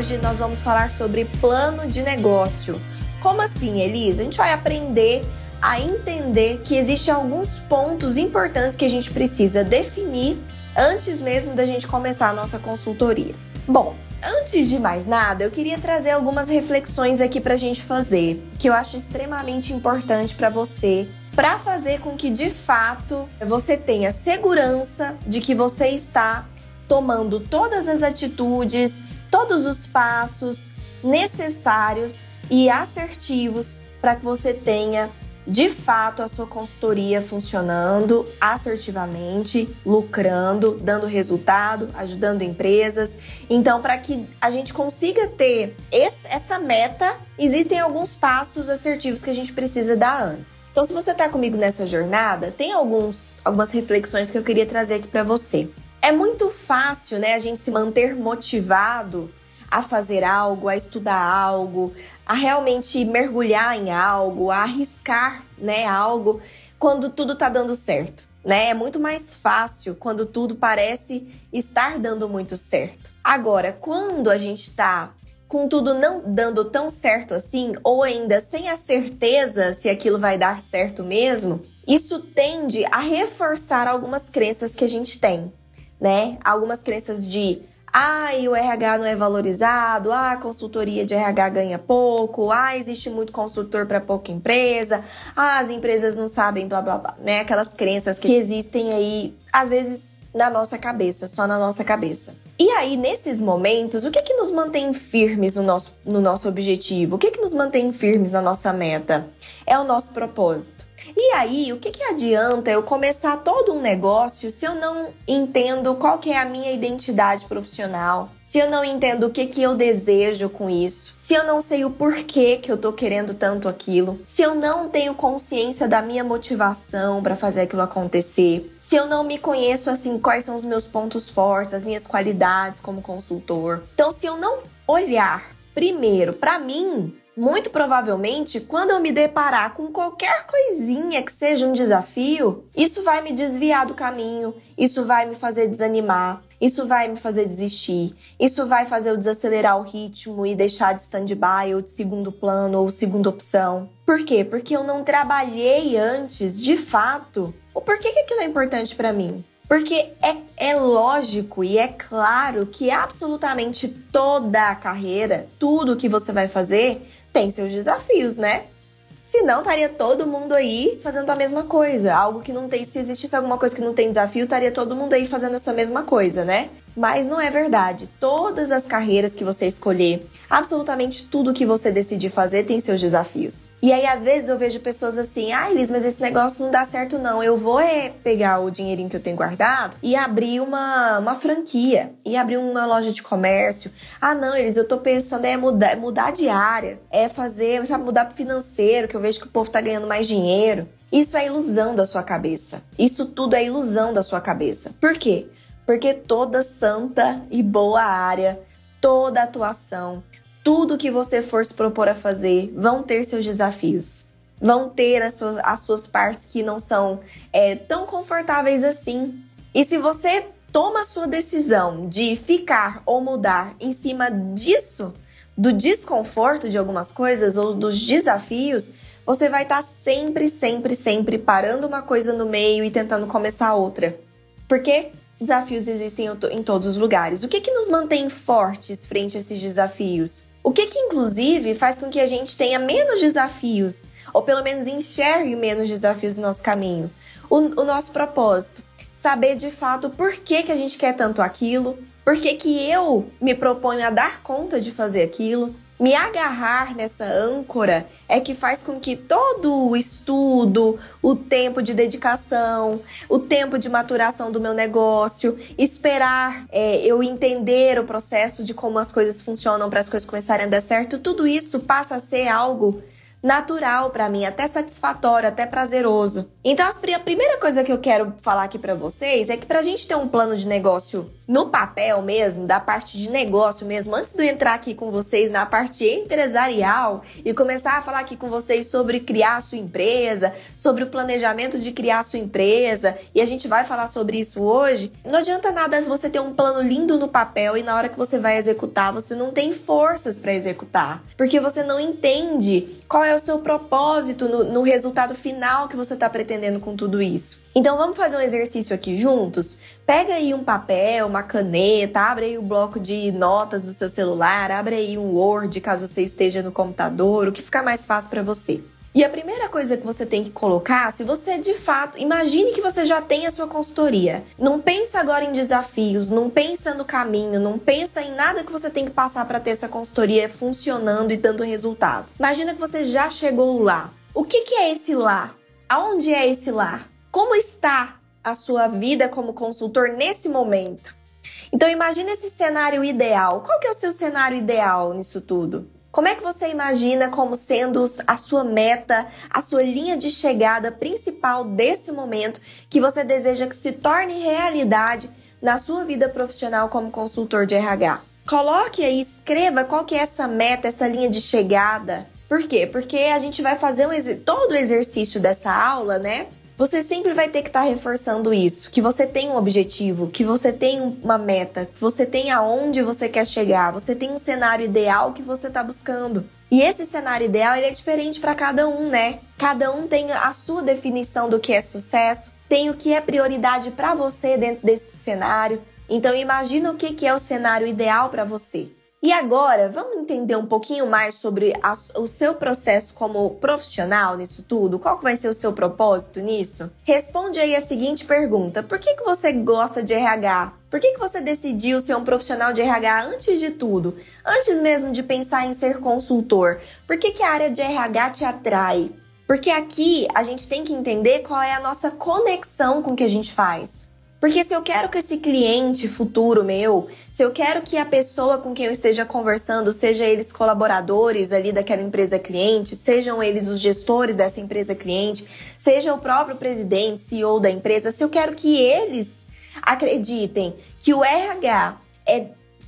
Hoje nós vamos falar sobre plano de negócio. Como assim, Elisa? A gente vai aprender a entender que existem alguns pontos importantes que a gente precisa definir antes mesmo da gente começar a nossa consultoria. Bom, antes de mais nada, eu queria trazer algumas reflexões aqui para a gente fazer, que eu acho extremamente importante para você, para fazer com que de fato você tenha segurança de que você está tomando todas as atitudes todos os passos necessários e assertivos para que você tenha de fato a sua consultoria funcionando assertivamente, lucrando, dando resultado, ajudando empresas. Então, para que a gente consiga ter esse, essa meta, existem alguns passos assertivos que a gente precisa dar antes. Então, se você está comigo nessa jornada, tem alguns, algumas reflexões que eu queria trazer aqui para você. É muito fácil, né, a gente se manter motivado a fazer algo, a estudar algo, a realmente mergulhar em algo, a arriscar, né, algo quando tudo tá dando certo, né? É muito mais fácil quando tudo parece estar dando muito certo. Agora, quando a gente tá com tudo não dando tão certo assim, ou ainda sem a certeza se aquilo vai dar certo mesmo, isso tende a reforçar algumas crenças que a gente tem né? Algumas crenças de ah, o RH não é valorizado, ah, a consultoria de RH ganha pouco, ah, existe muito consultor para pouca empresa, ah, as empresas não sabem, blá blá blá, né? Aquelas crenças que existem aí, às vezes na nossa cabeça, só na nossa cabeça. E aí, nesses momentos, o que que nos mantém firmes no nosso, no nosso objetivo? O que que nos mantém firmes na nossa meta? É o nosso propósito. E aí, o que, que adianta eu começar todo um negócio se eu não entendo qual que é a minha identidade profissional? Se eu não entendo o que, que eu desejo com isso? Se eu não sei o porquê que eu tô querendo tanto aquilo? Se eu não tenho consciência da minha motivação para fazer aquilo acontecer? Se eu não me conheço assim, quais são os meus pontos fortes, as minhas qualidades como consultor? Então, se eu não olhar primeiro para mim, muito provavelmente, quando eu me deparar com qualquer coisinha que seja um desafio, isso vai me desviar do caminho, isso vai me fazer desanimar, isso vai me fazer desistir, isso vai fazer eu desacelerar o ritmo e deixar de stand-by ou de segundo plano ou segunda opção. Por quê? Porque eu não trabalhei antes, de fato, o porquê que aquilo é importante para mim. Porque é, é lógico e é claro que absolutamente toda a carreira, tudo que você vai fazer, tem seus desafios, né? Senão, estaria todo mundo aí fazendo a mesma coisa. Algo que não tem. Se existisse alguma coisa que não tem desafio, estaria todo mundo aí fazendo essa mesma coisa, né? Mas não é verdade. Todas as carreiras que você escolher, absolutamente tudo que você decidir fazer tem seus desafios. E aí, às vezes, eu vejo pessoas assim: ah, Elis, mas esse negócio não dá certo, não. Eu vou é pegar o dinheirinho que eu tenho guardado e abrir uma, uma franquia e abrir uma loja de comércio. Ah, não, Elis, eu tô pensando é mudar, mudar de área, é fazer, sabe, mudar pro financeiro, que eu vejo que o povo tá ganhando mais dinheiro. Isso é ilusão da sua cabeça. Isso tudo é ilusão da sua cabeça. Por quê? Porque toda santa e boa área, toda atuação, tudo que você for se propor a fazer, vão ter seus desafios. Vão ter as suas, as suas partes que não são é, tão confortáveis assim. E se você toma a sua decisão de ficar ou mudar em cima disso, do desconforto de algumas coisas ou dos desafios, você vai estar tá sempre, sempre, sempre parando uma coisa no meio e tentando começar outra. Porque Desafios existem em todos os lugares. O que, que nos mantém fortes frente a esses desafios? O que, que, inclusive, faz com que a gente tenha menos desafios, ou pelo menos enxergue menos desafios no nosso caminho? O, o nosso propósito. Saber de fato por que, que a gente quer tanto aquilo, por que, que eu me proponho a dar conta de fazer aquilo, Me agarrar nessa âncora é que faz com que todo o estudo, o tempo de dedicação, o tempo de maturação do meu negócio, esperar é, eu entender o processo de como as coisas funcionam para as coisas começarem a dar certo, tudo isso passa a ser algo natural para mim, até satisfatório, até prazeroso. Então, a primeira coisa que eu quero falar aqui para vocês é que pra gente ter um plano de negócio no papel mesmo, da parte de negócio mesmo, antes de eu entrar aqui com vocês na parte empresarial e começar a falar aqui com vocês sobre criar a sua empresa, sobre o planejamento de criar a sua empresa, e a gente vai falar sobre isso hoje, não adianta nada você ter um plano lindo no papel e na hora que você vai executar, você não tem forças para executar, porque você não entende qual é o seu propósito no, no resultado final que você está pretendendo com tudo isso. Então vamos fazer um exercício aqui juntos? Pega aí um papel, uma caneta, abre aí o bloco de notas do seu celular, abre aí um Word, caso você esteja no computador, o que ficar mais fácil para você. E a primeira coisa que você tem que colocar, se você de fato, imagine que você já tem a sua consultoria. Não pensa agora em desafios, não pensa no caminho, não pensa em nada que você tem que passar para ter essa consultoria funcionando e dando resultado. Imagina que você já chegou lá. O que, que é esse lá? Aonde é esse lá? Como está a sua vida como consultor nesse momento. Então imagine esse cenário ideal. Qual que é o seu cenário ideal nisso tudo? Como é que você imagina como sendo a sua meta, a sua linha de chegada principal desse momento que você deseja que se torne realidade na sua vida profissional como consultor de RH? Coloque aí, escreva qual que é essa meta, essa linha de chegada. Por quê? Porque a gente vai fazer um, todo o exercício dessa aula, né? Você sempre vai ter que estar tá reforçando isso, que você tem um objetivo, que você tem uma meta, que você tem aonde você quer chegar, você tem um cenário ideal que você está buscando. E esse cenário ideal ele é diferente para cada um, né? Cada um tem a sua definição do que é sucesso, tem o que é prioridade para você dentro desse cenário. Então imagina o que é o cenário ideal para você. E agora, vamos entender um pouquinho mais sobre a, o seu processo como profissional nisso tudo? Qual vai ser o seu propósito nisso? Responde aí a seguinte pergunta: Por que, que você gosta de RH? Por que, que você decidiu ser um profissional de RH antes de tudo? Antes mesmo de pensar em ser consultor? Por que, que a área de RH te atrai? Porque aqui a gente tem que entender qual é a nossa conexão com o que a gente faz. Porque se eu quero que esse cliente futuro meu, se eu quero que a pessoa com quem eu esteja conversando, seja eles colaboradores ali daquela empresa cliente, sejam eles os gestores dessa empresa cliente, seja o próprio presidente, CEO da empresa, se eu quero que eles acreditem que o RH é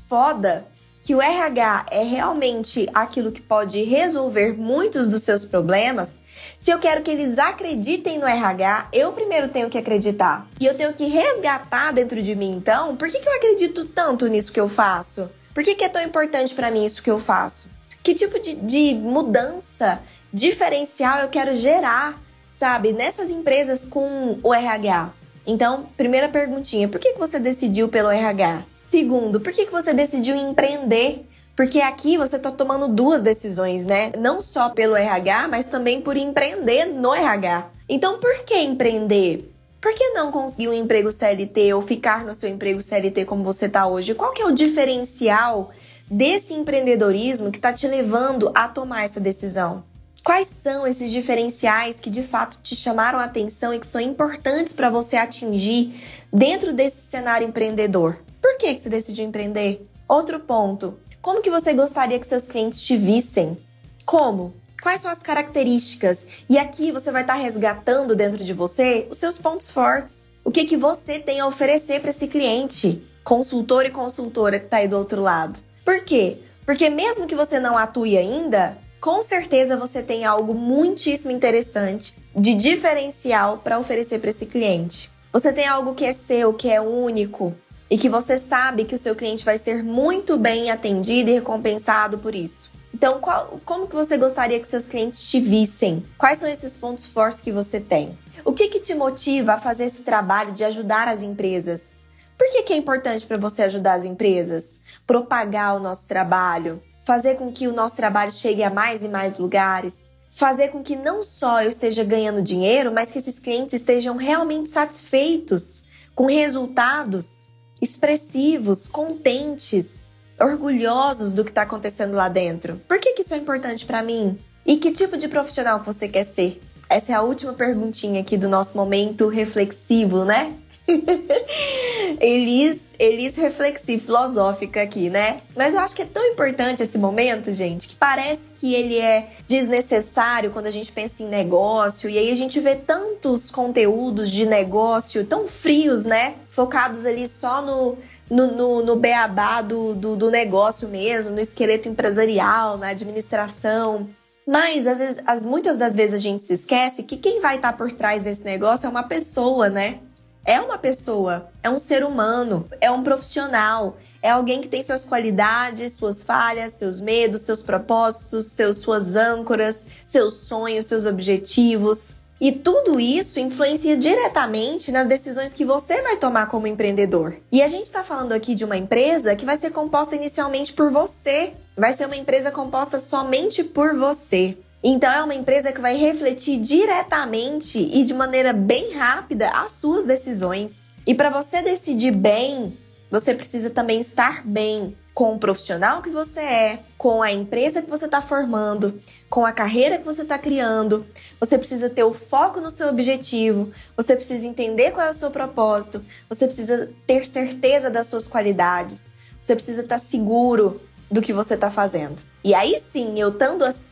foda, que o RH é realmente aquilo que pode resolver muitos dos seus problemas, se eu quero que eles acreditem no RH, eu primeiro tenho que acreditar. E eu tenho que resgatar dentro de mim, então, por que, que eu acredito tanto nisso que eu faço? Por que, que é tão importante para mim isso que eu faço? Que tipo de, de mudança diferencial eu quero gerar, sabe, nessas empresas com o RH? Então, primeira perguntinha, por que, que você decidiu pelo RH? Segundo, por que, que você decidiu empreender? Porque aqui você está tomando duas decisões, né? Não só pelo RH, mas também por empreender no RH. Então, por que empreender? Por que não conseguir um emprego CLT ou ficar no seu emprego CLT como você está hoje? Qual que é o diferencial desse empreendedorismo que está te levando a tomar essa decisão? Quais são esses diferenciais que de fato te chamaram a atenção e que são importantes para você atingir dentro desse cenário empreendedor? Por que, que você decidiu empreender? Outro ponto, como que você gostaria que seus clientes te vissem? Como? Quais são as características? E aqui você vai estar tá resgatando dentro de você os seus pontos fortes. O que que você tem a oferecer para esse cliente, consultor e consultora que está aí do outro lado? Por quê? Porque mesmo que você não atue ainda, com certeza você tem algo muitíssimo interessante de diferencial para oferecer para esse cliente. Você tem algo que é seu, que é único, e que você sabe que o seu cliente vai ser muito bem atendido e recompensado por isso. Então, qual, como que você gostaria que seus clientes te vissem? Quais são esses pontos fortes que você tem? O que, que te motiva a fazer esse trabalho de ajudar as empresas? Por que, que é importante para você ajudar as empresas? Propagar o nosso trabalho, fazer com que o nosso trabalho chegue a mais e mais lugares, fazer com que não só eu esteja ganhando dinheiro, mas que esses clientes estejam realmente satisfeitos com resultados expressivos, contentes. orgulhosos do que está acontecendo lá dentro. Por que, que isso é importante para mim? E que tipo de profissional você quer ser? Essa é a última perguntinha aqui do nosso momento reflexivo, né? Elis, Elis reflexiva, filosófica aqui, né? Mas eu acho que é tão importante esse momento, gente, que parece que ele é desnecessário quando a gente pensa em negócio. E aí a gente vê tantos conteúdos de negócio tão frios, né? Focados ali só no, no, no, no beabá do, do, do negócio mesmo, no esqueleto empresarial, na administração. Mas às vezes, as, muitas das vezes a gente se esquece que quem vai estar por trás desse negócio é uma pessoa, né? É uma pessoa, é um ser humano, é um profissional, é alguém que tem suas qualidades, suas falhas, seus medos, seus propósitos, seus, suas âncoras, seus sonhos, seus objetivos. E tudo isso influencia diretamente nas decisões que você vai tomar como empreendedor. E a gente está falando aqui de uma empresa que vai ser composta inicialmente por você. Vai ser uma empresa composta somente por você. Então é uma empresa que vai refletir diretamente e de maneira bem rápida as suas decisões. E para você decidir bem, você precisa também estar bem com o profissional que você é, com a empresa que você está formando, com a carreira que você está criando. Você precisa ter o foco no seu objetivo, você precisa entender qual é o seu propósito, você precisa ter certeza das suas qualidades, você precisa estar tá seguro do que você está fazendo. E aí sim, eu estando assim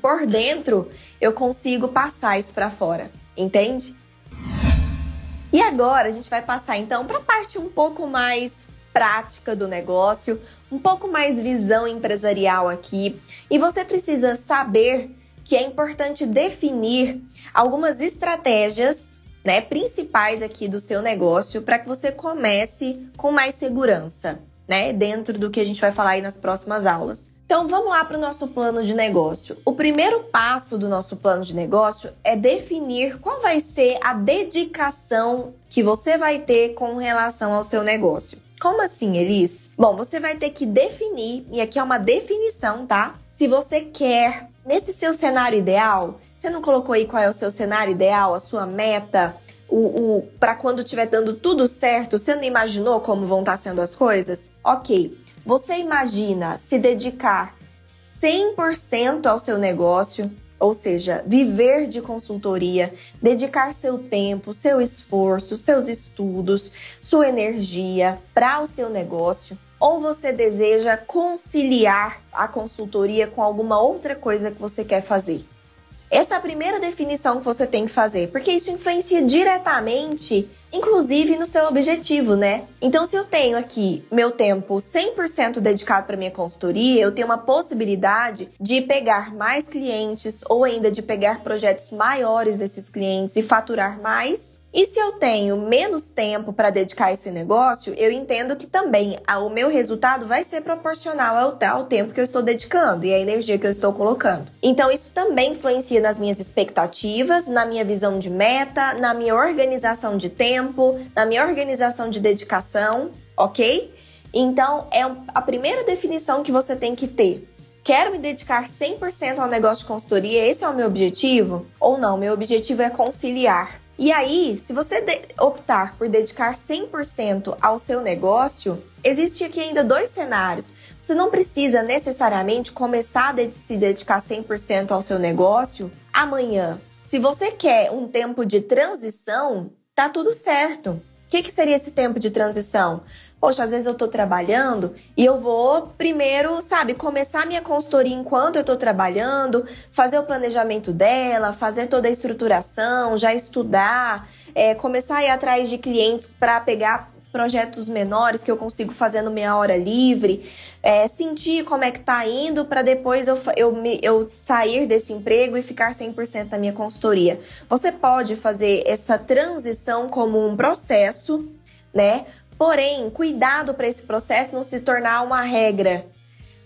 por dentro, eu consigo passar isso para fora, entende? E agora a gente vai passar então para a parte um pouco mais prática do negócio, um pouco mais visão empresarial aqui. E você precisa saber que é importante definir algumas estratégias né, principais aqui do seu negócio para que você comece com mais segurança né, dentro do que a gente vai falar aí nas próximas aulas. Então vamos lá para o nosso plano de negócio. O primeiro passo do nosso plano de negócio é definir qual vai ser a dedicação que você vai ter com relação ao seu negócio. Como assim, Elis? Bom, você vai ter que definir, e aqui é uma definição, tá? Se você quer, nesse seu cenário ideal, você não colocou aí qual é o seu cenário ideal, a sua meta, o, o para quando estiver dando tudo certo, você não imaginou como vão estar tá sendo as coisas? Ok. Você imagina se dedicar 100% ao seu negócio, ou seja, viver de consultoria, dedicar seu tempo, seu esforço, seus estudos, sua energia para o seu negócio? Ou você deseja conciliar a consultoria com alguma outra coisa que você quer fazer? Essa é a primeira definição que você tem que fazer, porque isso influencia diretamente, inclusive no seu objetivo, né? Então, se eu tenho aqui meu tempo 100% dedicado para minha consultoria, eu tenho uma possibilidade de pegar mais clientes ou ainda de pegar projetos maiores desses clientes e faturar mais e se eu tenho menos tempo para dedicar esse negócio, eu entendo que também o meu resultado vai ser proporcional ao, ao tempo que eu estou dedicando e a energia que eu estou colocando. Então, isso também influencia nas minhas expectativas, na minha visão de meta, na minha organização de tempo, na minha organização de dedicação, ok? Então, é a primeira definição que você tem que ter. Quero me dedicar 100% ao negócio de consultoria? Esse é o meu objetivo? Ou não? Meu objetivo é conciliar e aí, se você optar por dedicar 100% ao seu negócio, existe aqui ainda dois cenários. Você não precisa necessariamente começar a se dedicar 100% ao seu negócio amanhã. Se você quer um tempo de transição, tá tudo certo. O que, que seria esse tempo de transição? Poxa, às vezes eu tô trabalhando e eu vou primeiro, sabe, começar minha consultoria enquanto eu tô trabalhando, fazer o planejamento dela, fazer toda a estruturação, já estudar, é, começar a ir atrás de clientes para pegar projetos menores que eu consigo fazer no minha hora livre, é, sentir como é que tá indo para depois eu, eu, eu sair desse emprego e ficar 100% na minha consultoria. Você pode fazer essa transição como um processo, né? Porém, cuidado para esse processo não se tornar uma regra.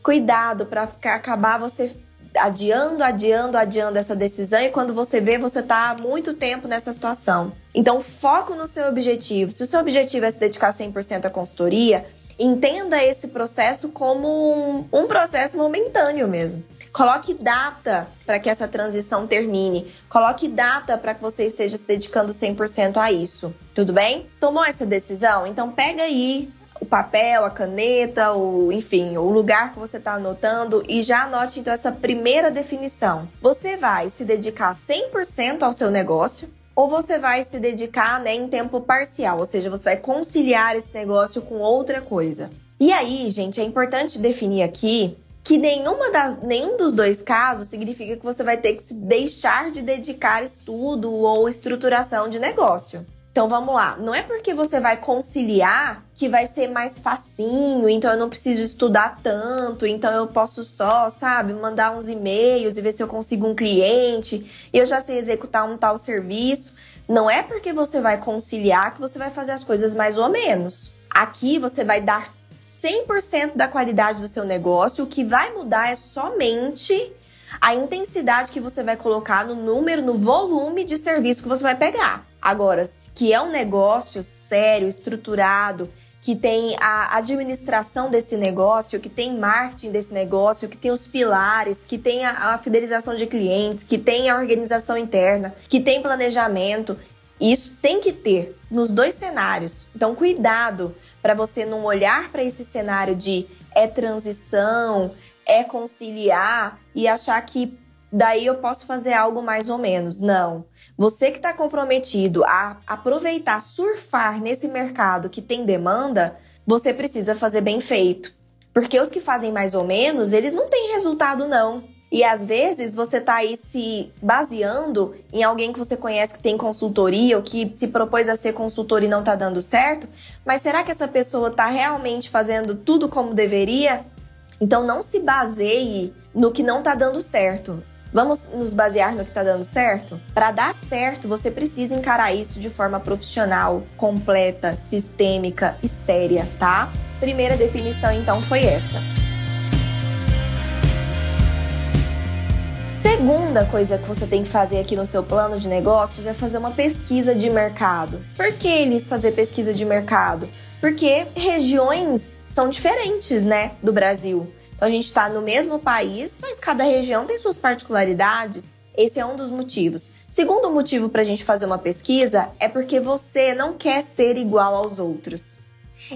Cuidado para acabar você adiando, adiando, adiando essa decisão e quando você vê, você está há muito tempo nessa situação. Então, foco no seu objetivo. Se o seu objetivo é se dedicar 100% à consultoria, entenda esse processo como um, um processo momentâneo mesmo. Coloque data para que essa transição termine. Coloque data para que você esteja se dedicando 100% a isso. Tudo bem? Tomou essa decisão? Então pega aí o papel, a caneta, o, enfim, o lugar que você está anotando e já anote então essa primeira definição. Você vai se dedicar 100% ao seu negócio ou você vai se dedicar né, em tempo parcial, ou seja, você vai conciliar esse negócio com outra coisa. E aí, gente, é importante definir aqui que nenhuma das, nenhum dos dois casos significa que você vai ter que se deixar de dedicar estudo ou estruturação de negócio. Então vamos lá, não é porque você vai conciliar que vai ser mais facinho, então eu não preciso estudar tanto, então eu posso só, sabe, mandar uns e-mails e ver se eu consigo um cliente, eu já sei executar um tal serviço. Não é porque você vai conciliar que você vai fazer as coisas mais ou menos. Aqui você vai dar 100% da qualidade do seu negócio, o que vai mudar é somente a intensidade que você vai colocar no número, no volume de serviço que você vai pegar. Agora, que é um negócio sério, estruturado, que tem a administração desse negócio, que tem marketing desse negócio, que tem os pilares, que tem a, a fidelização de clientes, que tem a organização interna, que tem planejamento. Isso tem que ter nos dois cenários. Então, cuidado para você não olhar para esse cenário de é transição, é conciliar e achar que daí eu posso fazer algo mais ou menos. Não. Você que está comprometido a aproveitar, surfar nesse mercado que tem demanda, você precisa fazer bem feito. Porque os que fazem mais ou menos, eles não têm resultado, não. E às vezes você está aí se baseando em alguém que você conhece que tem consultoria ou que se propôs a ser consultor e não está dando certo, mas será que essa pessoa está realmente fazendo tudo como deveria? Então não se baseie no que não está dando certo. Vamos nos basear no que está dando certo? Para dar certo, você precisa encarar isso de forma profissional, completa, sistêmica e séria, tá? Primeira definição então foi essa. Segunda coisa que você tem que fazer aqui no seu plano de negócios é fazer uma pesquisa de mercado. Por que eles fazer pesquisa de mercado? Porque regiões são diferentes, né, do Brasil. Então a gente está no mesmo país, mas cada região tem suas particularidades. Esse é um dos motivos. Segundo motivo para a gente fazer uma pesquisa é porque você não quer ser igual aos outros.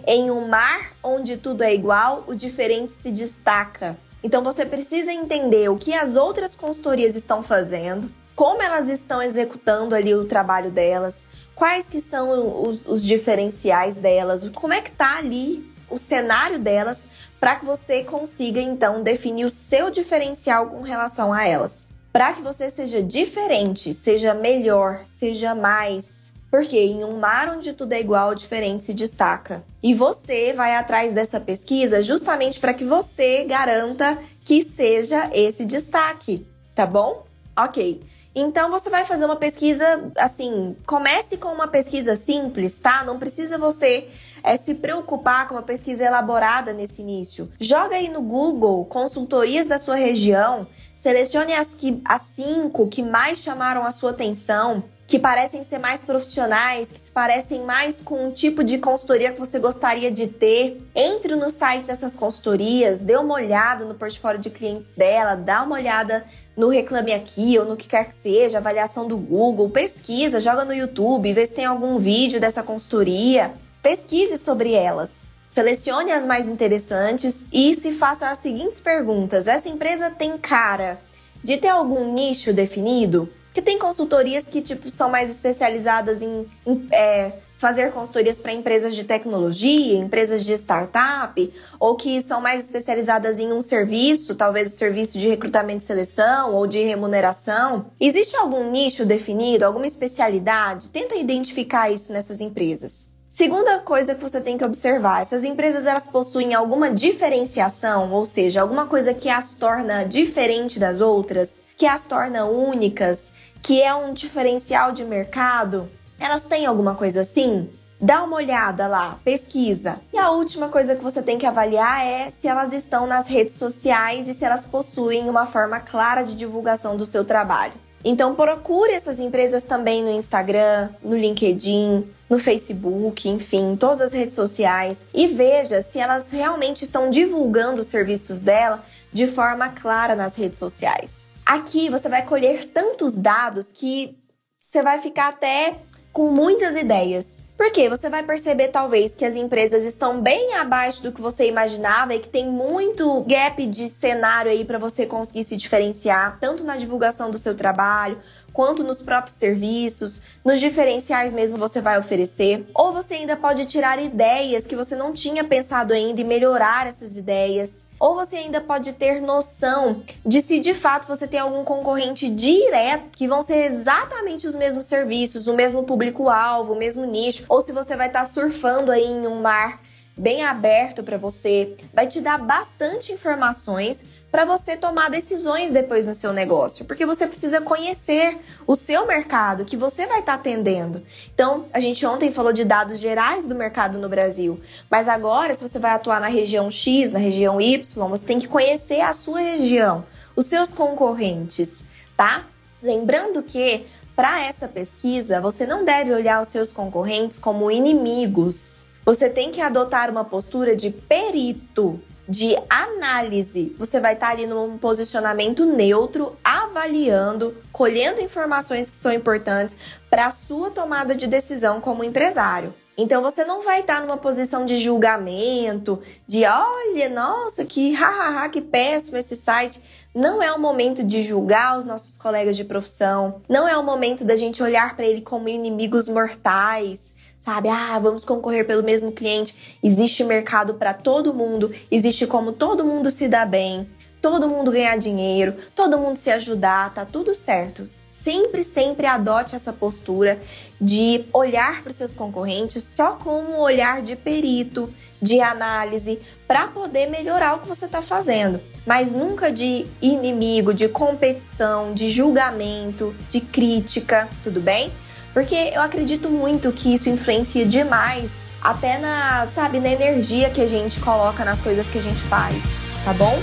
Em um mar onde tudo é igual, o diferente se destaca. Então você precisa entender o que as outras consultorias estão fazendo, como elas estão executando ali o trabalho delas, quais que são os, os diferenciais delas, como é que tá ali o cenário delas para que você consiga então definir o seu diferencial com relação a elas. Para que você seja diferente, seja melhor, seja mais. Porque em um mar onde tudo é igual, diferente se destaca. E você vai atrás dessa pesquisa justamente para que você garanta que seja esse destaque, tá bom? Ok. Então você vai fazer uma pesquisa assim, comece com uma pesquisa simples, tá? Não precisa você é, se preocupar com uma pesquisa elaborada nesse início. Joga aí no Google consultorias da sua região, selecione as, que, as cinco que mais chamaram a sua atenção que parecem ser mais profissionais, que se parecem mais com um tipo de consultoria que você gostaria de ter. Entre no site dessas consultorias, dê uma olhada no portfólio de clientes dela, dá uma olhada no Reclame Aqui ou no que quer que seja, avaliação do Google, pesquisa, joga no YouTube, vê se tem algum vídeo dessa consultoria. Pesquise sobre elas. Selecione as mais interessantes e se faça as seguintes perguntas: essa empresa tem cara de ter algum nicho definido? Que tem consultorias que tipo são mais especializadas em, em é, fazer consultorias para empresas de tecnologia, empresas de startup, ou que são mais especializadas em um serviço, talvez o serviço de recrutamento e seleção ou de remuneração. Existe algum nicho definido, alguma especialidade? Tenta identificar isso nessas empresas. Segunda coisa que você tem que observar, essas empresas elas possuem alguma diferenciação, ou seja, alguma coisa que as torna diferente das outras, que as torna únicas, que é um diferencial de mercado? Elas têm alguma coisa assim? Dá uma olhada lá, pesquisa. E a última coisa que você tem que avaliar é se elas estão nas redes sociais e se elas possuem uma forma clara de divulgação do seu trabalho. Então procure essas empresas também no Instagram, no LinkedIn, no Facebook, enfim, todas as redes sociais e veja se elas realmente estão divulgando os serviços dela de forma clara nas redes sociais. Aqui você vai colher tantos dados que você vai ficar até com muitas ideias. Porque você vai perceber talvez que as empresas estão bem abaixo do que você imaginava e que tem muito gap de cenário aí para você conseguir se diferenciar, tanto na divulgação do seu trabalho, quanto nos próprios serviços, nos diferenciais mesmo você vai oferecer. Ou você ainda pode tirar ideias que você não tinha pensado ainda e melhorar essas ideias. Ou você ainda pode ter noção de se de fato você tem algum concorrente direto que vão ser exatamente os mesmos serviços, o mesmo público-alvo, o mesmo nicho, ou se você vai estar tá surfando aí em um mar bem aberto para você, vai te dar bastante informações para você tomar decisões depois no seu negócio, porque você precisa conhecer o seu mercado que você vai estar tá atendendo. Então, a gente ontem falou de dados gerais do mercado no Brasil, mas agora, se você vai atuar na região X, na região Y, você tem que conhecer a sua região, os seus concorrentes, tá? Lembrando que para essa pesquisa, você não deve olhar os seus concorrentes como inimigos. Você tem que adotar uma postura de perito de análise. Você vai estar ali num posicionamento neutro, avaliando, colhendo informações que são importantes para a sua tomada de decisão como empresário. Então você não vai estar numa posição de julgamento, de olha, nossa, que hahaha, que péssimo esse site. Não é o momento de julgar os nossos colegas de profissão, não é o momento da gente olhar para ele como inimigos mortais sabe? Ah, vamos concorrer pelo mesmo cliente. Existe mercado para todo mundo, existe como todo mundo se dá bem, todo mundo ganhar dinheiro, todo mundo se ajudar, tá tudo certo. Sempre, sempre adote essa postura de olhar para os seus concorrentes só como um olhar de perito, de análise, para poder melhorar o que você está fazendo, mas nunca de inimigo, de competição, de julgamento, de crítica, tudo bem? Porque eu acredito muito que isso influencia demais até na, sabe, na energia que a gente coloca nas coisas que a gente faz, tá bom?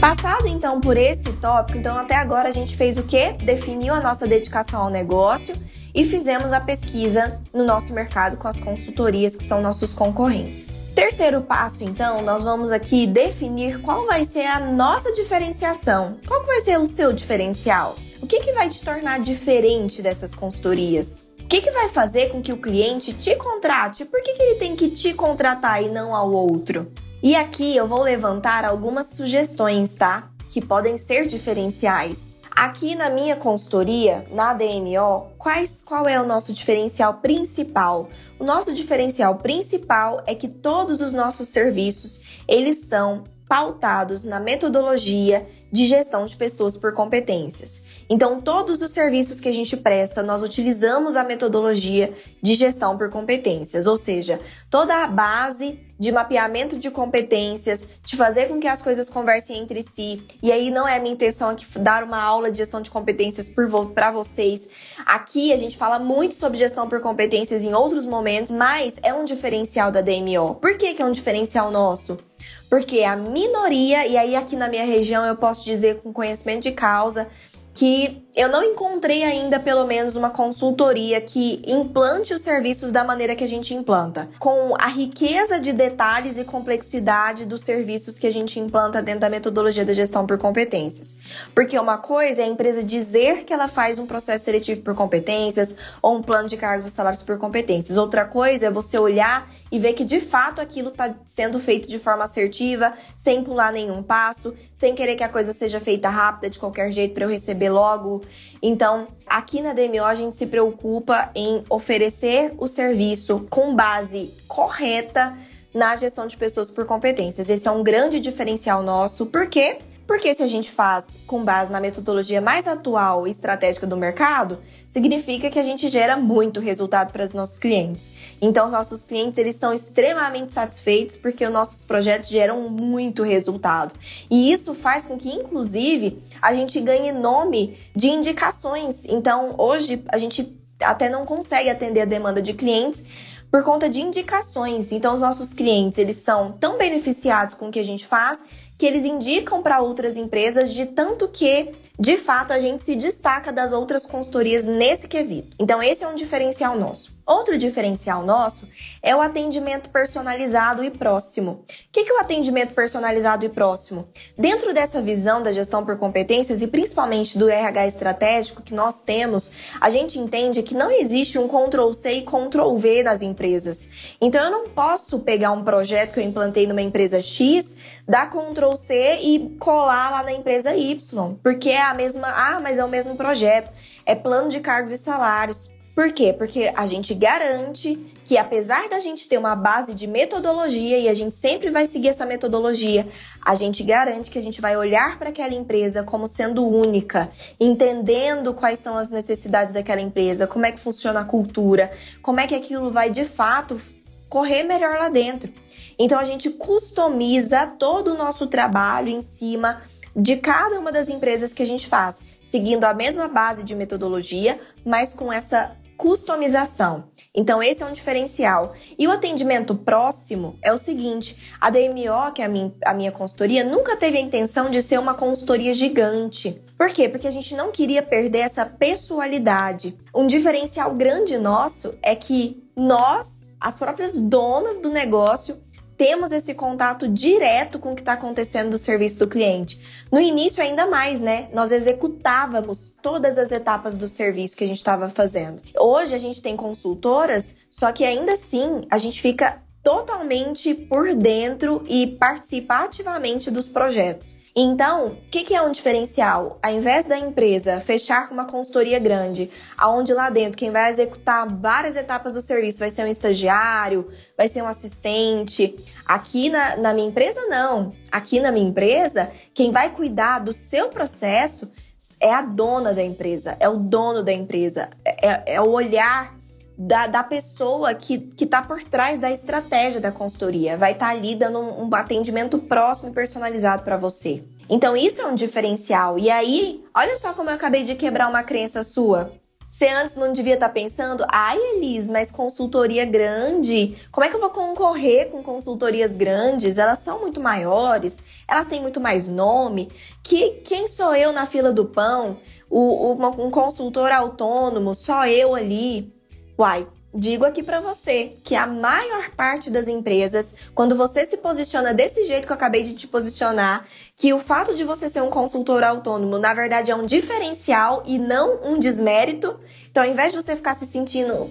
Passado então por esse tópico, então até agora a gente fez o quê? Definiu a nossa dedicação ao negócio e fizemos a pesquisa no nosso mercado com as consultorias que são nossos concorrentes. Terceiro passo, então, nós vamos aqui definir qual vai ser a nossa diferenciação. Qual vai ser o seu diferencial? O que, que vai te tornar diferente dessas consultorias? O que, que vai fazer com que o cliente te contrate? Por que, que ele tem que te contratar e não ao outro? E aqui eu vou levantar algumas sugestões, tá? Que podem ser diferenciais. Aqui na minha consultoria, na DMO, quais, qual é o nosso diferencial principal? O nosso diferencial principal é que todos os nossos serviços, eles são pautados na metodologia de gestão de pessoas por competências. Então, todos os serviços que a gente presta, nós utilizamos a metodologia de gestão por competências, ou seja, toda a base de mapeamento de competências, de fazer com que as coisas conversem entre si. E aí não é a minha intenção aqui dar uma aula de gestão de competências para vocês. Aqui a gente fala muito sobre gestão por competências em outros momentos, mas é um diferencial da DMO. Por que, que é um diferencial nosso? Porque a minoria, e aí aqui na minha região eu posso dizer com conhecimento de causa, que eu não encontrei ainda, pelo menos, uma consultoria que implante os serviços da maneira que a gente implanta, com a riqueza de detalhes e complexidade dos serviços que a gente implanta dentro da metodologia da gestão por competências. Porque uma coisa é a empresa dizer que ela faz um processo seletivo por competências ou um plano de cargos e salários por competências. Outra coisa é você olhar e ver que de fato aquilo está sendo feito de forma assertiva, sem pular nenhum passo, sem querer que a coisa seja feita rápida de qualquer jeito para eu receber logo. Então, aqui na DMO a gente se preocupa em oferecer o serviço com base correta na gestão de pessoas por competências. Esse é um grande diferencial nosso, porque porque se a gente faz com base na metodologia mais atual e estratégica do mercado, significa que a gente gera muito resultado para os nossos clientes. Então, os nossos clientes eles são extremamente satisfeitos porque os nossos projetos geram muito resultado. E isso faz com que, inclusive, a gente ganhe nome de indicações. Então, hoje a gente até não consegue atender a demanda de clientes por conta de indicações. Então, os nossos clientes, eles são tão beneficiados com o que a gente faz que eles indicam para outras empresas de tanto que de fato, a gente se destaca das outras consultorias nesse quesito. Então, esse é um diferencial nosso. Outro diferencial nosso é o atendimento personalizado e próximo. O que é o atendimento personalizado e próximo? Dentro dessa visão da gestão por competências e principalmente do RH estratégico que nós temos, a gente entende que não existe um Ctrl C e Ctrl V nas empresas. Então, eu não posso pegar um projeto que eu implantei numa empresa X, dar Ctrl C e colar lá na empresa Y, porque é a mesma, ah, mas é o mesmo projeto, é plano de cargos e salários. Por quê? Porque a gente garante que apesar da gente ter uma base de metodologia e a gente sempre vai seguir essa metodologia, a gente garante que a gente vai olhar para aquela empresa como sendo única, entendendo quais são as necessidades daquela empresa, como é que funciona a cultura, como é que aquilo vai de fato correr melhor lá dentro. Então a gente customiza todo o nosso trabalho em cima de cada uma das empresas que a gente faz, seguindo a mesma base de metodologia, mas com essa customização. Então, esse é um diferencial. E o atendimento próximo é o seguinte: a DMO, que é a minha, a minha consultoria, nunca teve a intenção de ser uma consultoria gigante. Por quê? Porque a gente não queria perder essa pessoalidade. Um diferencial grande nosso é que nós, as próprias donas do negócio, temos esse contato direto com o que está acontecendo do serviço do cliente. No início, ainda mais, né? Nós executávamos todas as etapas do serviço que a gente estava fazendo. Hoje, a gente tem consultoras, só que ainda assim, a gente fica totalmente por dentro e participa ativamente dos projetos. Então, o que, que, é um diferencial? Ao invés da empresa fechar com uma consultoria grande, aonde lá dentro quem vai executar várias etapas do serviço vai ser um estagiário, vai ser um assistente. Aqui na, na minha empresa, não. Aqui na minha empresa, quem vai cuidar do seu processo é a dona da empresa, é o dono da empresa, é, é o olhar da, da pessoa que está por trás da estratégia da consultoria. Vai estar tá ali dando um, um atendimento próximo e personalizado para você. Então, isso é um diferencial. E aí, olha só como eu acabei de quebrar uma crença sua. Você antes não devia estar tá pensando, ai Elis, mas consultoria grande, como é que eu vou concorrer com consultorias grandes? Elas são muito maiores, elas têm muito mais nome. Que quem sou eu na fila do pão? O, o, um consultor autônomo, só eu ali. Uai, digo aqui para você que a maior parte das empresas, quando você se posiciona desse jeito que eu acabei de te posicionar, que o fato de você ser um consultor autônomo, na verdade, é um diferencial e não um desmérito. Então, ao invés de você ficar se sentindo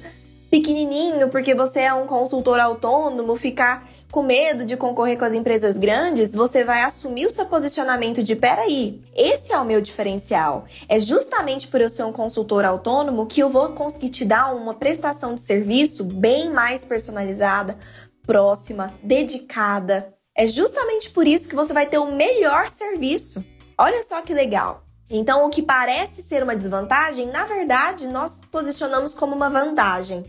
pequenininho porque você é um consultor autônomo, ficar com medo de concorrer com as empresas grandes, você vai assumir o seu posicionamento de peraí, esse é o meu diferencial. É justamente por eu ser um consultor autônomo que eu vou conseguir te dar uma prestação de serviço bem mais personalizada, próxima, dedicada. É justamente por isso que você vai ter o melhor serviço. Olha só que legal. Então, o que parece ser uma desvantagem, na verdade, nós posicionamos como uma vantagem.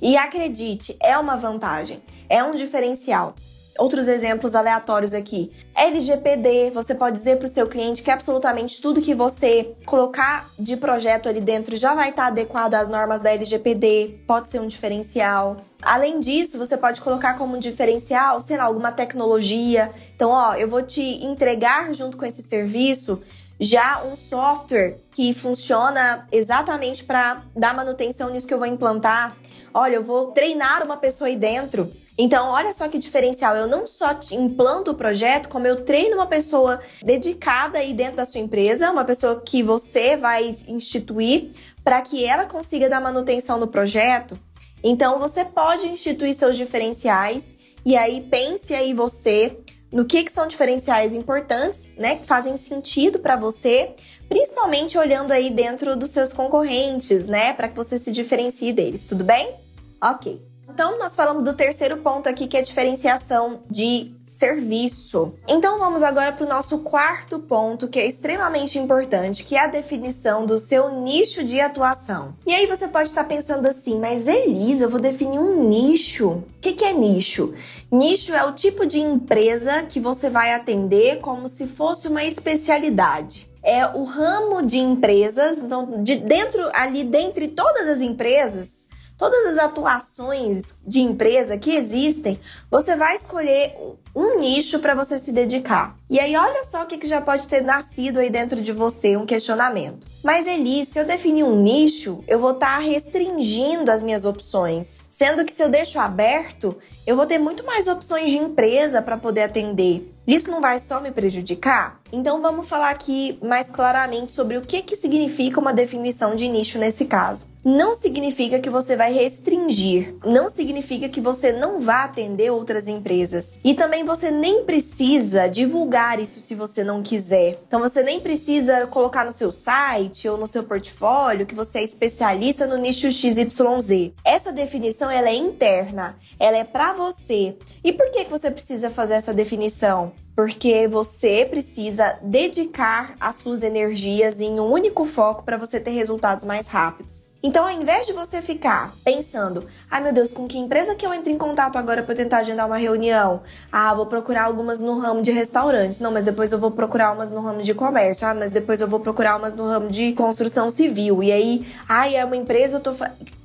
E acredite, é uma vantagem, é um diferencial. Outros exemplos aleatórios aqui. LGPD, você pode dizer para o seu cliente que absolutamente tudo que você colocar de projeto ali dentro já vai estar adequado às normas da LGPD, pode ser um diferencial. Além disso, você pode colocar como diferencial, sei lá, alguma tecnologia. Então, ó, eu vou te entregar junto com esse serviço já um software que funciona exatamente para dar manutenção nisso que eu vou implantar. Olha, eu vou treinar uma pessoa aí dentro. Então, olha só que diferencial. Eu não só implanto o projeto, como eu treino uma pessoa dedicada aí dentro da sua empresa, uma pessoa que você vai instituir para que ela consiga dar manutenção no projeto. Então, você pode instituir seus diferenciais e aí pense aí você no que, que são diferenciais importantes, né, que fazem sentido para você, principalmente olhando aí dentro dos seus concorrentes, né, para que você se diferencie deles, tudo bem? Ok. Então, nós falamos do terceiro ponto aqui, que é a diferenciação de serviço. Então, vamos agora para o nosso quarto ponto, que é extremamente importante, que é a definição do seu nicho de atuação. E aí você pode estar pensando assim, mas Elisa, eu vou definir um nicho. O que, que é nicho? Nicho é o tipo de empresa que você vai atender como se fosse uma especialidade é o ramo de empresas, então, de dentro ali, dentre todas as empresas, todas as atuações de empresa que existem, você vai escolher um nicho para você se dedicar. E aí, olha só o que, que já pode ter nascido aí dentro de você, um questionamento. Mas, Eli, se eu definir um nicho, eu vou estar tá restringindo as minhas opções. Sendo que se eu deixo aberto, eu vou ter muito mais opções de empresa para poder atender. Isso não vai só me prejudicar? Então vamos falar aqui mais claramente sobre o que, que significa uma definição de nicho nesse caso. Não significa que você vai restringir, não significa que você não vá atender outras empresas. E também você nem precisa divulgar isso se você não quiser. Então você nem precisa colocar no seu site ou no seu portfólio que você é especialista no nicho XYZ. Essa definição ela é interna, ela é para você. E por que, que você precisa fazer essa definição? Porque você precisa dedicar as suas energias em um único foco para você ter resultados mais rápidos. Então, ao invés de você ficar pensando, ai meu Deus, com que empresa que eu entro em contato agora para tentar agendar uma reunião? Ah, vou procurar algumas no ramo de restaurantes. Não, mas depois eu vou procurar umas no ramo de comércio. Ah, mas depois eu vou procurar umas no ramo de construção civil. E aí, ai, é uma empresa, eu tô.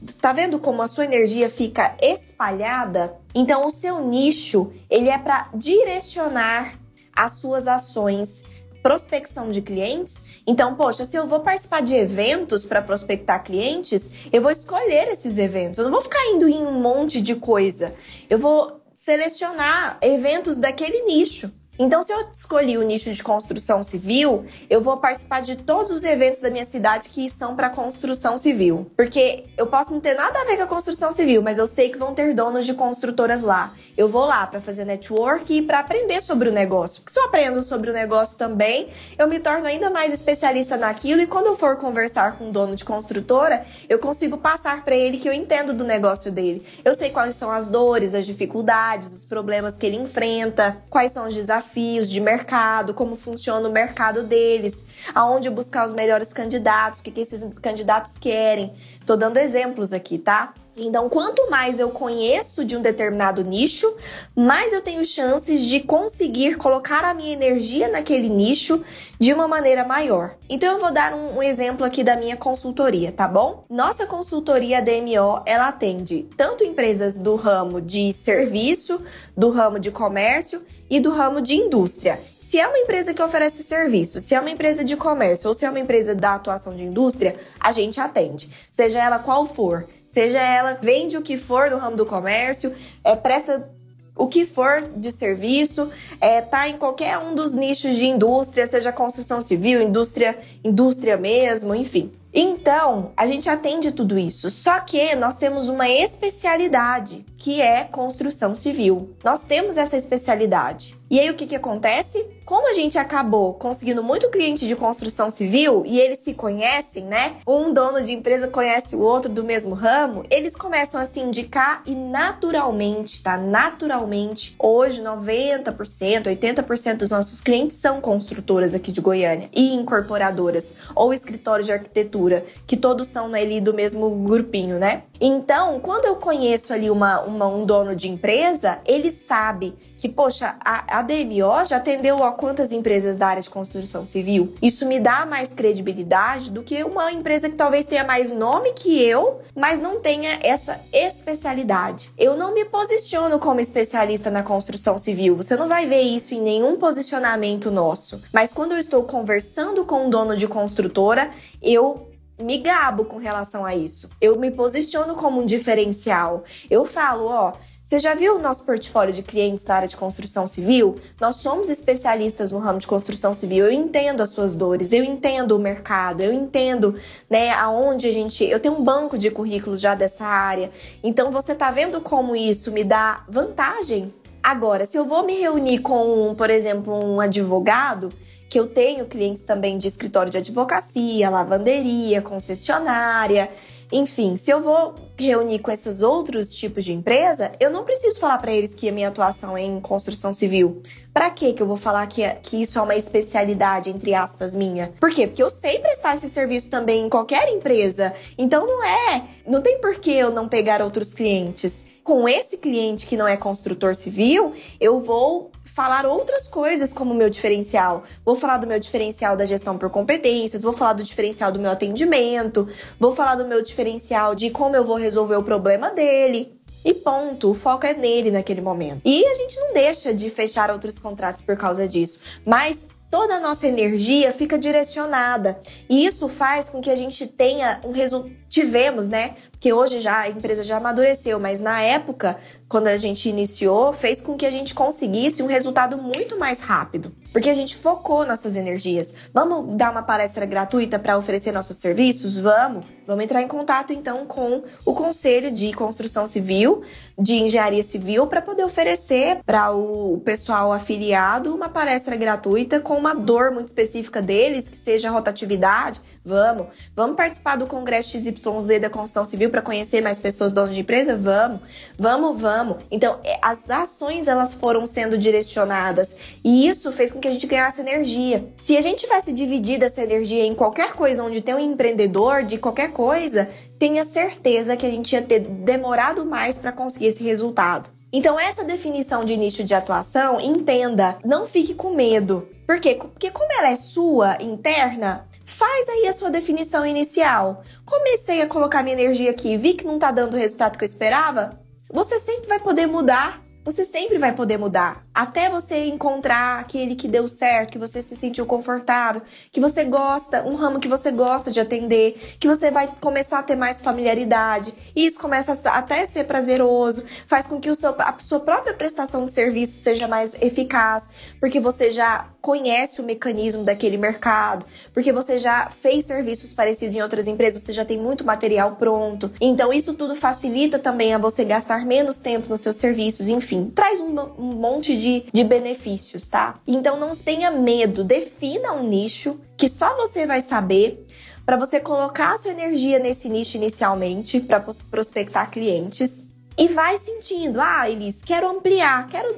Está vendo como a sua energia fica espalhada? Então, o seu nicho, ele é para direcionar as suas ações prospecção de clientes. Então, poxa, se eu vou participar de eventos para prospectar clientes, eu vou escolher esses eventos. Eu não vou ficar indo em um monte de coisa. Eu vou selecionar eventos daquele nicho. Então, se eu escolhi o nicho de construção civil, eu vou participar de todos os eventos da minha cidade que são para construção civil. Porque eu posso não ter nada a ver com a construção civil, mas eu sei que vão ter donos de construtoras lá. Eu vou lá para fazer network e para aprender sobre o negócio. Porque se eu aprendo sobre o negócio também, eu me torno ainda mais especialista naquilo e quando eu for conversar com um dono de construtora, eu consigo passar para ele que eu entendo do negócio dele. Eu sei quais são as dores, as dificuldades, os problemas que ele enfrenta, quais são os desafios de mercado, como funciona o mercado deles, aonde buscar os melhores candidatos, o que, que esses candidatos querem. Tô dando exemplos aqui, tá? Então, quanto mais eu conheço de um determinado nicho, mais eu tenho chances de conseguir colocar a minha energia naquele nicho de uma maneira maior. Então, eu vou dar um, um exemplo aqui da minha consultoria, tá bom? Nossa consultoria DMO, ela atende tanto empresas do ramo de serviço, do ramo de comércio e do ramo de indústria. Se é uma empresa que oferece serviço, se é uma empresa de comércio ou se é uma empresa da atuação de indústria, a gente atende, seja ela qual for. Seja ela vende o que for no ramo do comércio, é, presta o que for de serviço, é, tá em qualquer um dos nichos de indústria, seja construção civil, indústria, indústria mesmo, enfim. Então, a gente atende tudo isso, só que nós temos uma especialidade, que é construção civil. Nós temos essa especialidade. E aí o que, que acontece? Como a gente acabou conseguindo muito cliente de construção civil e eles se conhecem, né? Um dono de empresa conhece o outro do mesmo ramo, eles começam a se indicar e naturalmente, tá? Naturalmente, hoje 90%, 80% dos nossos clientes são construtoras aqui de Goiânia e incorporadoras ou escritórios de arquitetura, que todos são ali do mesmo grupinho, né? Então, quando eu conheço ali uma, uma um dono de empresa, ele sabe que, poxa, a, a DMO já atendeu a quantas empresas da área de construção civil? Isso me dá mais credibilidade do que uma empresa que talvez tenha mais nome que eu, mas não tenha essa especialidade. Eu não me posiciono como especialista na construção civil. Você não vai ver isso em nenhum posicionamento nosso. Mas quando eu estou conversando com um dono de construtora, eu me gabo com relação a isso. Eu me posiciono como um diferencial. Eu falo, ó, você já viu o nosso portfólio de clientes da área de construção civil? Nós somos especialistas no ramo de construção civil. Eu entendo as suas dores, eu entendo o mercado, eu entendo, né, aonde a gente. Eu tenho um banco de currículos já dessa área. Então você tá vendo como isso me dá vantagem? Agora, se eu vou me reunir com, por exemplo, um advogado, que eu tenho clientes também de escritório de advocacia, lavanderia, concessionária, enfim, se eu vou reunir com esses outros tipos de empresa, eu não preciso falar para eles que a minha atuação é em construção civil. Para que que eu vou falar que, é, que isso é uma especialidade entre aspas minha? Por quê? Porque eu sei prestar esse serviço também em qualquer empresa. Então não é, não tem por que eu não pegar outros clientes. Com esse cliente que não é construtor civil, eu vou falar outras coisas como meu diferencial. Vou falar do meu diferencial da gestão por competências, vou falar do diferencial do meu atendimento, vou falar do meu diferencial de como eu vou resolver o problema dele. E ponto, o foco é nele naquele momento. E a gente não deixa de fechar outros contratos por causa disso, mas toda a nossa energia fica direcionada. E isso faz com que a gente tenha um resultado. Tivemos, né? Porque hoje já a empresa já amadureceu, mas na época, quando a gente iniciou, fez com que a gente conseguisse um resultado muito mais rápido. Porque a gente focou nossas energias. Vamos dar uma palestra gratuita para oferecer nossos serviços? Vamos! Vamos entrar em contato então com o Conselho de Construção Civil, de Engenharia Civil, para poder oferecer para o pessoal afiliado uma palestra gratuita com uma dor muito específica deles, que seja rotatividade. Vamos. Vamos participar do Congresso XYZ da Construção Civil para conhecer mais pessoas donas de empresa? Vamos. Vamos, vamos. Então, é, as ações elas foram sendo direcionadas e isso fez com que a gente ganhasse energia. Se a gente tivesse dividido essa energia em qualquer coisa onde tem um empreendedor de qualquer coisa, tenha certeza que a gente ia ter demorado mais para conseguir esse resultado. Então, essa definição de nicho de atuação, entenda, não fique com medo. Por quê? Porque como ela é sua, interna, faz aí a sua definição inicial. Comecei a colocar minha energia aqui, vi que não tá dando o resultado que eu esperava. Você sempre vai poder mudar. Você sempre vai poder mudar até você encontrar aquele que deu certo, que você se sentiu confortável, que você gosta, um ramo que você gosta de atender, que você vai começar a ter mais familiaridade. E isso começa a até ser prazeroso, faz com que o seu, a sua própria prestação de serviço seja mais eficaz, porque você já conhece o mecanismo daquele mercado, porque você já fez serviços parecidos em outras empresas, você já tem muito material pronto. Então, isso tudo facilita também a você gastar menos tempo nos seus serviços, enfim, traz um, um monte de, de benefícios, tá? Então, não tenha medo, defina um nicho que só você vai saber para você colocar a sua energia nesse nicho inicialmente para prospectar clientes e vai sentindo, ah, Elis, quero ampliar, quero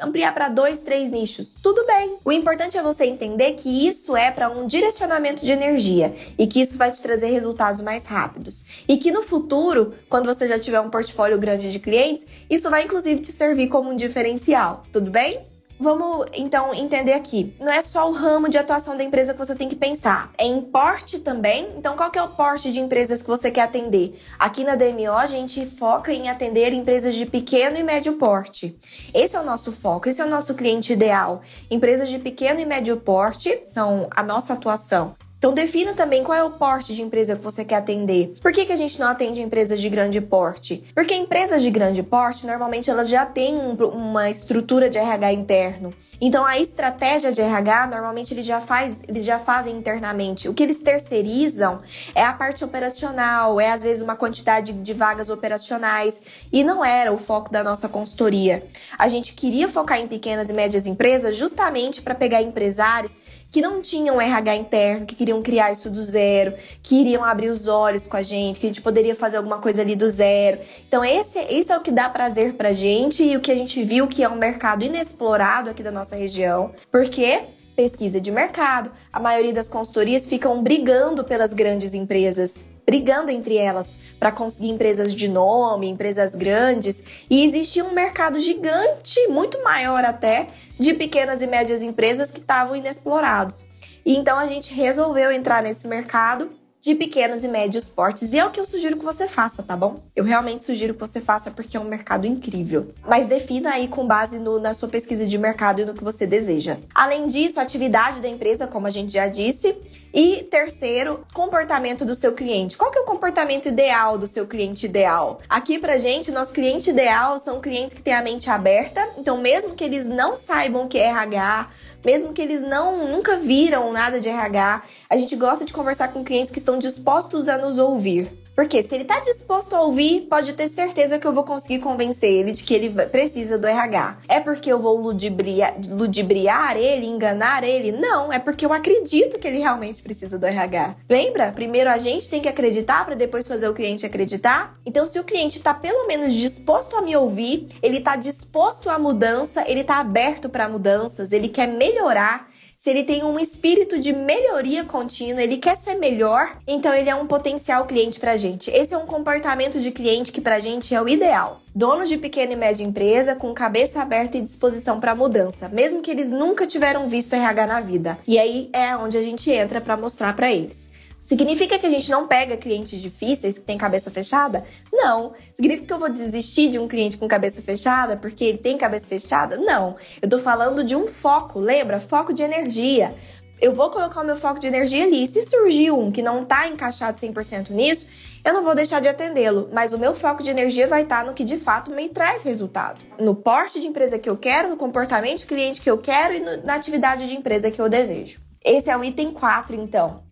ampliar para dois, três nichos. Tudo bem. O importante é você entender que isso é para um direcionamento de energia e que isso vai te trazer resultados mais rápidos. E que no futuro, quando você já tiver um portfólio grande de clientes, isso vai inclusive te servir como um diferencial. Tudo bem? Vamos então entender aqui. Não é só o ramo de atuação da empresa que você tem que pensar, é em porte também. Então, qual que é o porte de empresas que você quer atender? Aqui na DMO a gente foca em atender empresas de pequeno e médio porte. Esse é o nosso foco, esse é o nosso cliente ideal. Empresas de pequeno e médio porte são a nossa atuação. Então defina também qual é o porte de empresa que você quer atender. Por que, que a gente não atende empresas de grande porte? Porque empresas de grande porte, normalmente elas já têm um, uma estrutura de RH interno. Então a estratégia de RH, normalmente eles já, faz, eles já fazem internamente. O que eles terceirizam é a parte operacional, é às vezes uma quantidade de vagas operacionais. E não era o foco da nossa consultoria. A gente queria focar em pequenas e médias empresas justamente para pegar empresários que não tinham RH interno, que queriam criar isso do zero, que iriam abrir os olhos com a gente, que a gente poderia fazer alguma coisa ali do zero. Então, esse, esse é o que dá prazer pra gente e o que a gente viu que é um mercado inexplorado aqui da nossa região. Porque pesquisa de mercado, a maioria das consultorias ficam brigando pelas grandes empresas, brigando entre elas para conseguir empresas de nome, empresas grandes, e existia um mercado gigante, muito maior até, de pequenas e médias empresas que estavam inexplorados. E então a gente resolveu entrar nesse mercado de pequenos e médios portes. E é o que eu sugiro que você faça, tá bom? Eu realmente sugiro que você faça porque é um mercado incrível. Mas defina aí com base no, na sua pesquisa de mercado e no que você deseja. Além disso, atividade da empresa, como a gente já disse. E terceiro, comportamento do seu cliente. Qual que é o comportamento ideal do seu cliente ideal? Aqui pra gente, nosso cliente ideal são clientes que têm a mente aberta. Então, mesmo que eles não saibam o que é RH, mesmo que eles não nunca viram nada de RH, a gente gosta de conversar com clientes que estão dispostos a nos ouvir. Porque se ele está disposto a ouvir, pode ter certeza que eu vou conseguir convencer ele de que ele precisa do RH. É porque eu vou ludibriar, ludibriar ele, enganar ele? Não, é porque eu acredito que ele realmente precisa do RH. Lembra? Primeiro a gente tem que acreditar para depois fazer o cliente acreditar. Então, se o cliente está pelo menos disposto a me ouvir, ele está disposto à mudança, ele está aberto para mudanças, ele quer melhorar se ele tem um espírito de melhoria contínua, ele quer ser melhor, então ele é um potencial cliente pra gente. Esse é um comportamento de cliente que pra gente é o ideal. Donos de pequena e média empresa com cabeça aberta e disposição para mudança, mesmo que eles nunca tiveram visto RH na vida. E aí é onde a gente entra para mostrar para eles. Significa que a gente não pega clientes difíceis que têm cabeça fechada? Não. Significa que eu vou desistir de um cliente com cabeça fechada porque ele tem cabeça fechada? Não. Eu tô falando de um foco, lembra? Foco de energia. Eu vou colocar o meu foco de energia ali. Se surgir um que não tá encaixado 100% nisso, eu não vou deixar de atendê-lo, mas o meu foco de energia vai estar no que de fato me traz resultado. No porte de empresa que eu quero, no comportamento de cliente que eu quero e no, na atividade de empresa que eu desejo. Esse é o item 4, então.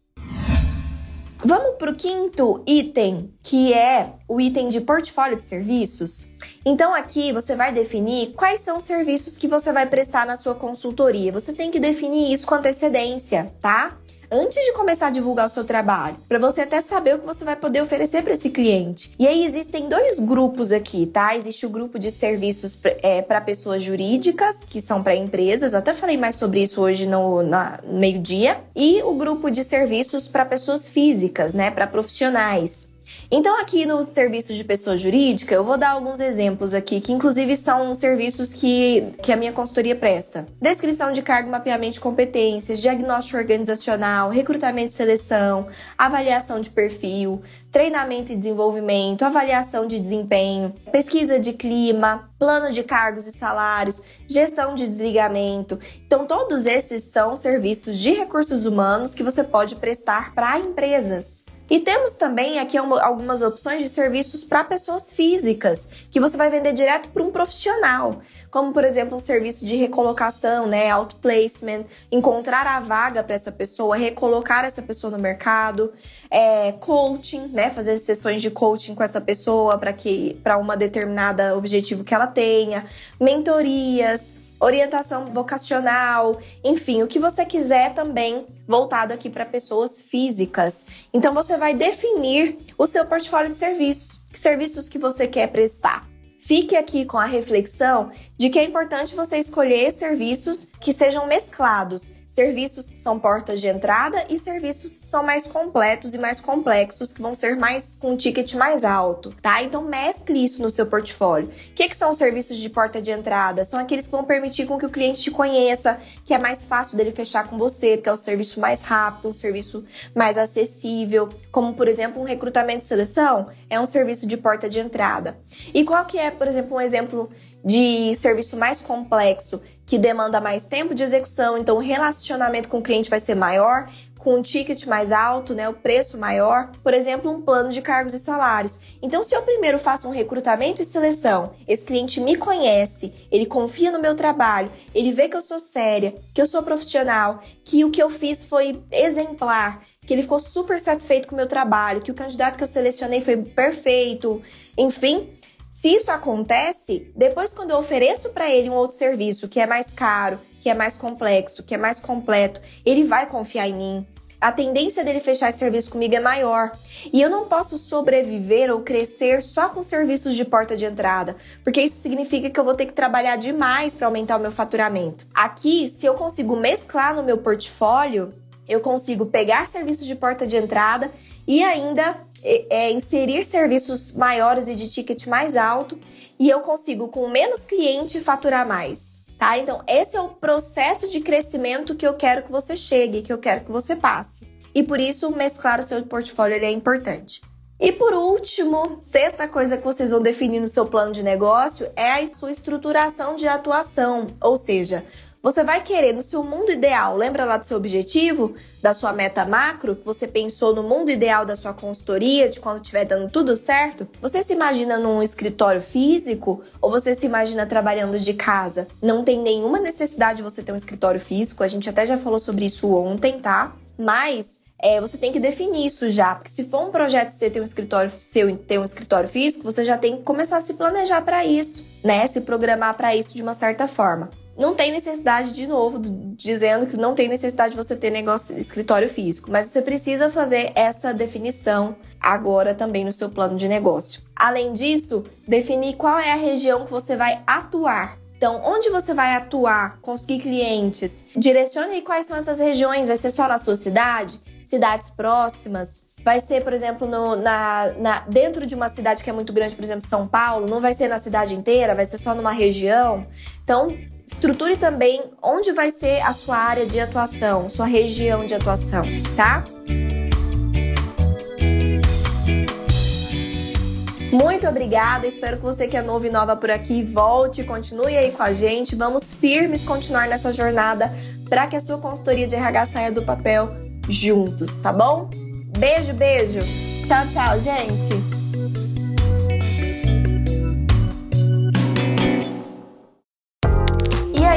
Vamos para o quinto item, que é o item de portfólio de serviços. Então aqui você vai definir quais são os serviços que você vai prestar na sua consultoria. Você tem que definir isso com antecedência, tá? Antes de começar a divulgar o seu trabalho, para você até saber o que você vai poder oferecer para esse cliente. E aí existem dois grupos aqui, tá? Existe o grupo de serviços é, para pessoas jurídicas, que são para empresas, eu até falei mais sobre isso hoje no, no meio-dia, e o grupo de serviços para pessoas físicas, né? Para profissionais. Então, aqui no serviço de pessoa jurídica, eu vou dar alguns exemplos aqui, que inclusive são serviços que, que a minha consultoria presta: descrição de cargo, mapeamento de competências, diagnóstico organizacional, recrutamento e seleção, avaliação de perfil, treinamento e desenvolvimento, avaliação de desempenho, pesquisa de clima, plano de cargos e salários, gestão de desligamento. Então, todos esses são serviços de recursos humanos que você pode prestar para empresas. E temos também aqui algumas opções de serviços para pessoas físicas, que você vai vender direto para um profissional, como por exemplo um serviço de recolocação, né, outplacement, encontrar a vaga para essa pessoa, recolocar essa pessoa no mercado, é, coaching, né, fazer sessões de coaching com essa pessoa para que para uma determinada objetivo que ela tenha, mentorias orientação vocacional, enfim, o que você quiser também voltado aqui para pessoas físicas. Então você vai definir o seu portfólio de serviços, que serviços que você quer prestar. Fique aqui com a reflexão de que é importante você escolher serviços que sejam mesclados, serviços que são portas de entrada e serviços que são mais completos e mais complexos, que vão ser mais com um ticket mais alto, tá? Então mescle isso no seu portfólio. O que, que são serviços de porta de entrada? São aqueles que vão permitir com que o cliente te conheça, que é mais fácil dele fechar com você, porque é o serviço mais rápido, um serviço mais acessível, como por exemplo um recrutamento e seleção, é um serviço de porta de entrada. E qual que é, por exemplo, um exemplo de serviço mais complexo que demanda mais tempo de execução, então o relacionamento com o cliente vai ser maior, com um ticket mais alto, né, o preço maior, por exemplo, um plano de cargos e salários. Então, se eu primeiro faço um recrutamento e seleção, esse cliente me conhece, ele confia no meu trabalho, ele vê que eu sou séria, que eu sou profissional, que o que eu fiz foi exemplar, que ele ficou super satisfeito com o meu trabalho, que o candidato que eu selecionei foi perfeito, enfim, se isso acontece, depois quando eu ofereço para ele um outro serviço que é mais caro, que é mais complexo, que é mais completo, ele vai confiar em mim. A tendência dele fechar esse serviço comigo é maior. E eu não posso sobreviver ou crescer só com serviços de porta de entrada, porque isso significa que eu vou ter que trabalhar demais para aumentar o meu faturamento. Aqui, se eu consigo mesclar no meu portfólio, eu consigo pegar serviços de porta de entrada e ainda é, é, inserir serviços maiores e de ticket mais alto e eu consigo com menos cliente faturar mais. Tá? Então, esse é o processo de crescimento que eu quero que você chegue, que eu quero que você passe. E por isso, mesclar o seu portfólio é importante. E por último, sexta coisa que vocês vão definir no seu plano de negócio é a sua estruturação de atuação, ou seja, você vai querer no seu mundo ideal, lembra lá do seu objetivo, da sua meta macro, que você pensou no mundo ideal da sua consultoria, de quando estiver dando tudo certo? Você se imagina num escritório físico ou você se imagina trabalhando de casa? Não tem nenhuma necessidade de você ter um escritório físico, a gente até já falou sobre isso ontem, tá? Mas é, você tem que definir isso já, porque se for um projeto você ter um escritório seu ter um escritório físico, você já tem que começar a se planejar para isso, né? Se programar para isso de uma certa forma não tem necessidade, de novo, dizendo que não tem necessidade de você ter negócio escritório físico, mas você precisa fazer essa definição agora também no seu plano de negócio. Além disso, definir qual é a região que você vai atuar. Então, onde você vai atuar, conseguir clientes? Direcione quais são essas regiões. Vai ser só na sua cidade? Cidades próximas? Vai ser, por exemplo, no, na, na, dentro de uma cidade que é muito grande, por exemplo, São Paulo, não vai ser na cidade inteira, vai ser só numa região. Então, estruture também onde vai ser a sua área de atuação, sua região de atuação, tá? Muito obrigada, espero que você que é novo e nova por aqui volte, continue aí com a gente. Vamos firmes continuar nessa jornada para que a sua consultoria de RH saia do papel juntos, tá bom? Beijo, beijo. Tchau, tchau, gente.